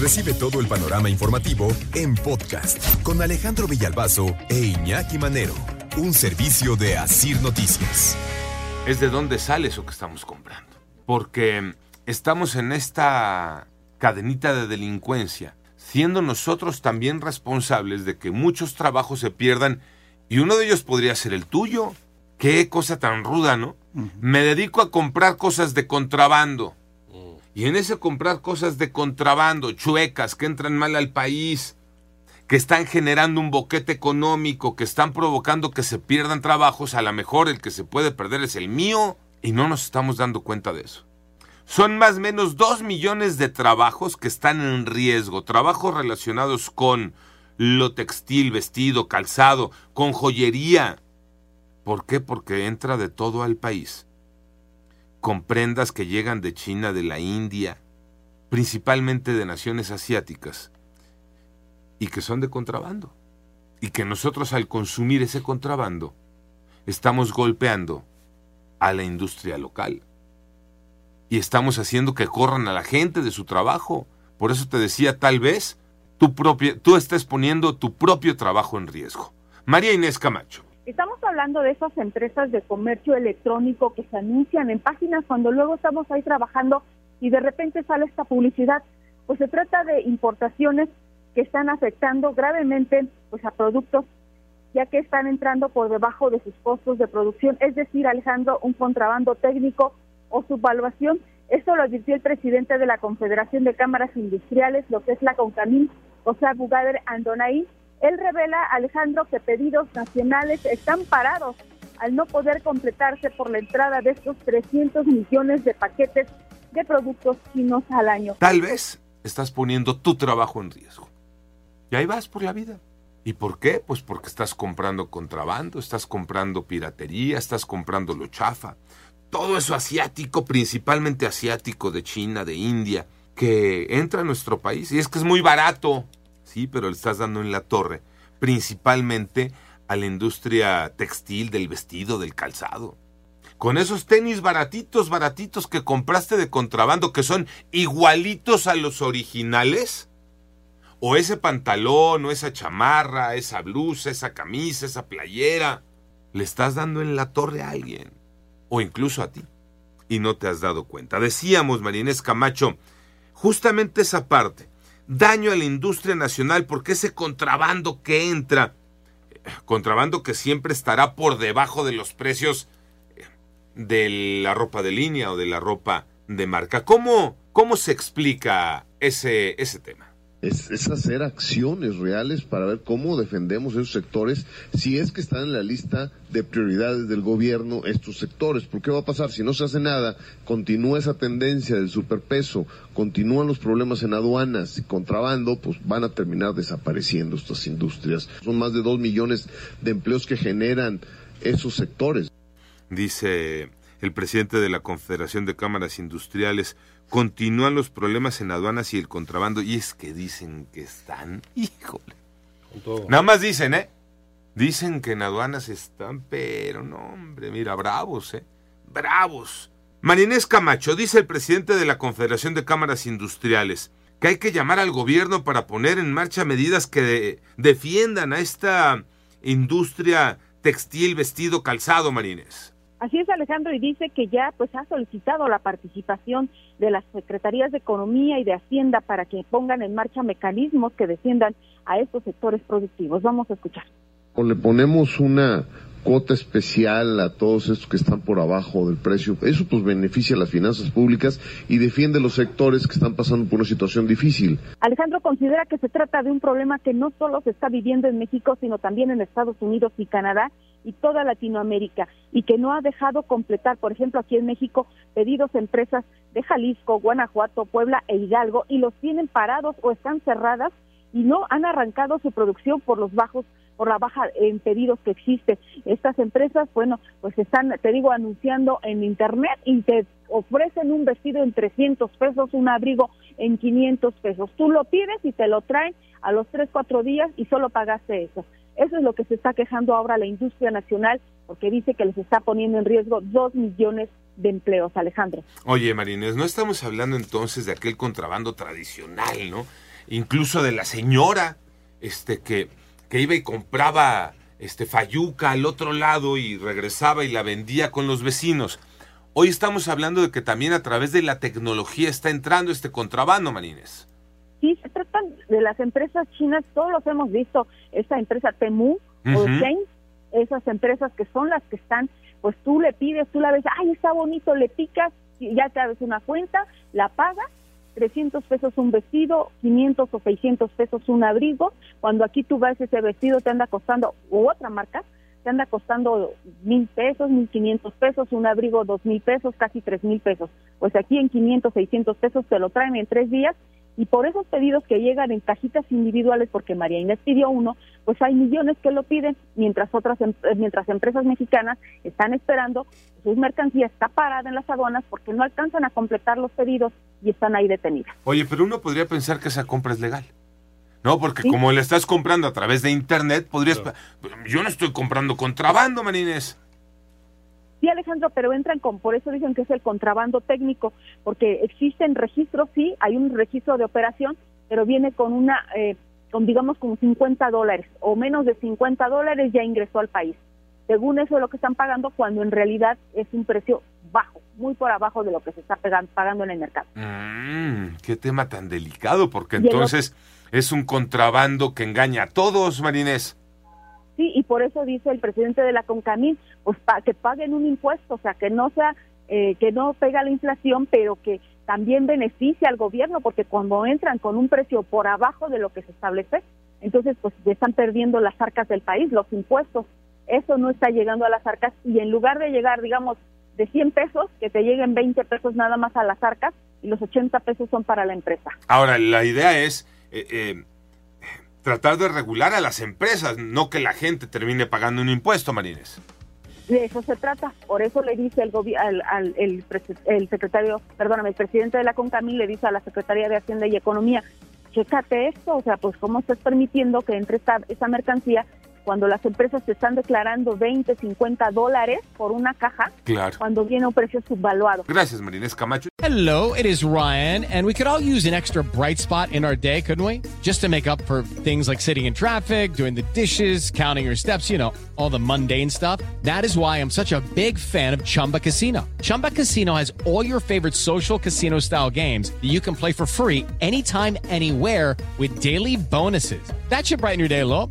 Recibe todo el panorama informativo en podcast con Alejandro Villalbazo e Iñaki Manero. Un servicio de Asir Noticias. Es de dónde sale eso que estamos comprando. Porque estamos en esta cadenita de delincuencia siendo nosotros también responsables de que muchos trabajos se pierdan y uno de ellos podría ser el tuyo. Qué cosa tan ruda, ¿no? Me dedico a comprar cosas de contrabando. Y en ese comprar cosas de contrabando, chuecas, que entran mal al país, que están generando un boquete económico, que están provocando que se pierdan trabajos, a lo mejor el que se puede perder es el mío, y no nos estamos dando cuenta de eso. Son más o menos 2 millones de trabajos que están en riesgo, trabajos relacionados con lo textil, vestido, calzado, con joyería. ¿Por qué? Porque entra de todo al país. Con prendas que llegan de China, de la India, principalmente de naciones asiáticas, y que son de contrabando. Y que nosotros al consumir ese contrabando, estamos golpeando a la industria local y estamos haciendo que corran a la gente de su trabajo. Por eso te decía, tal vez propia, tú estés poniendo tu propio trabajo en riesgo. María Inés Camacho. Estamos hablando de esas empresas de comercio electrónico que se anuncian en páginas cuando luego estamos ahí trabajando y de repente sale esta publicidad. Pues se trata de importaciones que están afectando gravemente pues a productos ya que están entrando por debajo de sus costos de producción, es decir, Alejandro, un contrabando técnico o subvaluación. Esto lo advirtió el presidente de la Confederación de Cámaras Industriales, lo que es la CONCAMIN, José Bugader Andonay. Él revela, Alejandro, que pedidos nacionales están parados al no poder completarse por la entrada de estos 300 millones de paquetes de productos chinos al año. Tal vez estás poniendo tu trabajo en riesgo. Y ahí vas por la vida. ¿Y por qué? Pues porque estás comprando contrabando, estás comprando piratería, estás comprando lo chafa, todo eso asiático, principalmente asiático de China, de India, que entra a nuestro país. Y es que es muy barato, sí, pero le estás dando en la torre, principalmente a la industria textil, del vestido, del calzado. Con esos tenis baratitos, baratitos que compraste de contrabando, que son igualitos a los originales, o ese pantalón, o esa chamarra, esa blusa, esa camisa, esa playera, le estás dando en la torre a alguien o incluso a ti. Y no te has dado cuenta. Decíamos, Marinés Camacho, justamente esa parte, daño a la industria nacional porque ese contrabando que entra, contrabando que siempre estará por debajo de los precios eh, de la ropa de línea o de la ropa de marca. ¿Cómo, cómo se explica ese, ese tema? Es, hacer acciones reales para ver cómo defendemos esos sectores, si es que están en la lista de prioridades del gobierno estos sectores. ¿Por qué va a pasar? Si no se hace nada, continúa esa tendencia del superpeso, continúan los problemas en aduanas y contrabando, pues van a terminar desapareciendo estas industrias. Son más de dos millones de empleos que generan esos sectores. Dice el presidente de la Confederación de Cámaras Industriales, continúan los problemas en aduanas y el contrabando. Y es que dicen que están, híjole. Nada más dicen, ¿eh? Dicen que en aduanas están, pero no, hombre, mira, bravos, ¿eh? Bravos. Marinés Camacho, dice el presidente de la Confederación de Cámaras Industriales, que hay que llamar al gobierno para poner en marcha medidas que defiendan a esta industria textil, vestido, calzado, Marinés. Así es, Alejandro, y dice que ya pues ha solicitado la participación de las secretarías de Economía y de Hacienda para que pongan en marcha mecanismos que defiendan a estos sectores productivos. Vamos a escuchar. Le ponemos una cuota especial a todos estos que están por abajo del precio. Eso pues beneficia a las finanzas públicas y defiende los sectores que están pasando por una situación difícil. Alejandro considera que se trata de un problema que no solo se está viviendo en México, sino también en Estados Unidos y Canadá y toda Latinoamérica y que no ha dejado completar, por ejemplo, aquí en México, pedidos a empresas de Jalisco, Guanajuato, Puebla e Hidalgo y los tienen parados o están cerradas y no han arrancado su producción por los bajos por la baja en pedidos que existe. Estas empresas, bueno, pues están, te digo, anunciando en internet y te ofrecen un vestido en 300 pesos, un abrigo en 500 pesos. Tú lo pides y te lo traen a los 3, 4 días y solo pagaste eso. Eso es lo que se está quejando ahora la industria nacional porque dice que les está poniendo en riesgo dos millones de empleos, Alejandro. Oye, Marines, no estamos hablando entonces de aquel contrabando tradicional, ¿no? Incluso de la señora este que que iba y compraba este fayuca al otro lado y regresaba y la vendía con los vecinos. Hoy estamos hablando de que también a través de la tecnología está entrando este contrabando, Marines. Sí, se tratan de las empresas chinas, todos los hemos visto, esta empresa Temu o Shein, esas empresas que son las que están, pues tú le pides, tú la ves, ay, está bonito, le picas, ya te abres una cuenta, la pagas 300 pesos un vestido, 500 o 600 pesos un abrigo, cuando aquí tú ves ese vestido te anda costando, u otra marca, te anda costando mil pesos, mil quinientos pesos, un abrigo dos mil pesos, casi tres mil pesos. Pues aquí en 500, 600 pesos te lo traen en tres días y por esos pedidos que llegan en cajitas individuales, porque María Inés pidió uno, pues hay millones que lo piden, mientras otras em, eh, mientras empresas mexicanas están esperando, su mercancía está parada en las aduanas porque no alcanzan a completar los pedidos y están ahí detenidas. Oye, pero uno podría pensar que esa compra es legal. No, porque como le estás comprando a través de internet, podrías... Yo no estoy comprando contrabando, Marines. Sí, Alejandro, pero entran con, por eso dicen que es el contrabando técnico, porque existen registros, sí, hay un registro de operación, pero viene con una, eh, con digamos como 50 dólares o menos de 50 dólares ya ingresó al país. Según eso es lo que están pagando, cuando en realidad es un precio bajo, muy por abajo de lo que se está pagando en el mercado. Mm, qué tema tan delicado, porque entonces es un contrabando que engaña a todos, Marinés. Sí, y por eso dice el presidente de la CONCAMIN, pues que paguen un impuesto, o sea, que no sea, eh, que no pega la inflación, pero que también beneficie al gobierno, porque cuando entran con un precio por abajo de lo que se establece, entonces pues están perdiendo las arcas del país, los impuestos. Eso no está llegando a las arcas y en lugar de llegar, digamos, de 100 pesos, que te lleguen 20 pesos nada más a las arcas y los 80 pesos son para la empresa. Ahora, la idea es eh, eh, tratar de regular a las empresas, no que la gente termine pagando un impuesto, Marines. De eso se trata. Por eso le dice el, al, el, el, secretario, perdóname, el presidente de la CONCAMI le dice a la Secretaría de Hacienda y Economía, chécate esto, o sea, pues cómo estás permitiendo que entre esta, esa mercancía cuando las empresas se están declarando 20, 50 dólares por una caja, claro. cuando viene un precio subvaluado. Gracias, Marinés Camacho. Hello, it is Ryan, and we could all use an extra bright spot in our day, couldn't we? Just to make up for things like sitting in traffic, doing the dishes, counting your steps, you know, all the mundane stuff. That is why I'm such a big fan of Chumba Casino. Chumba Casino has all your favorite social casino style games that you can play for free anytime, anywhere with daily bonuses. That should brighten your day a little.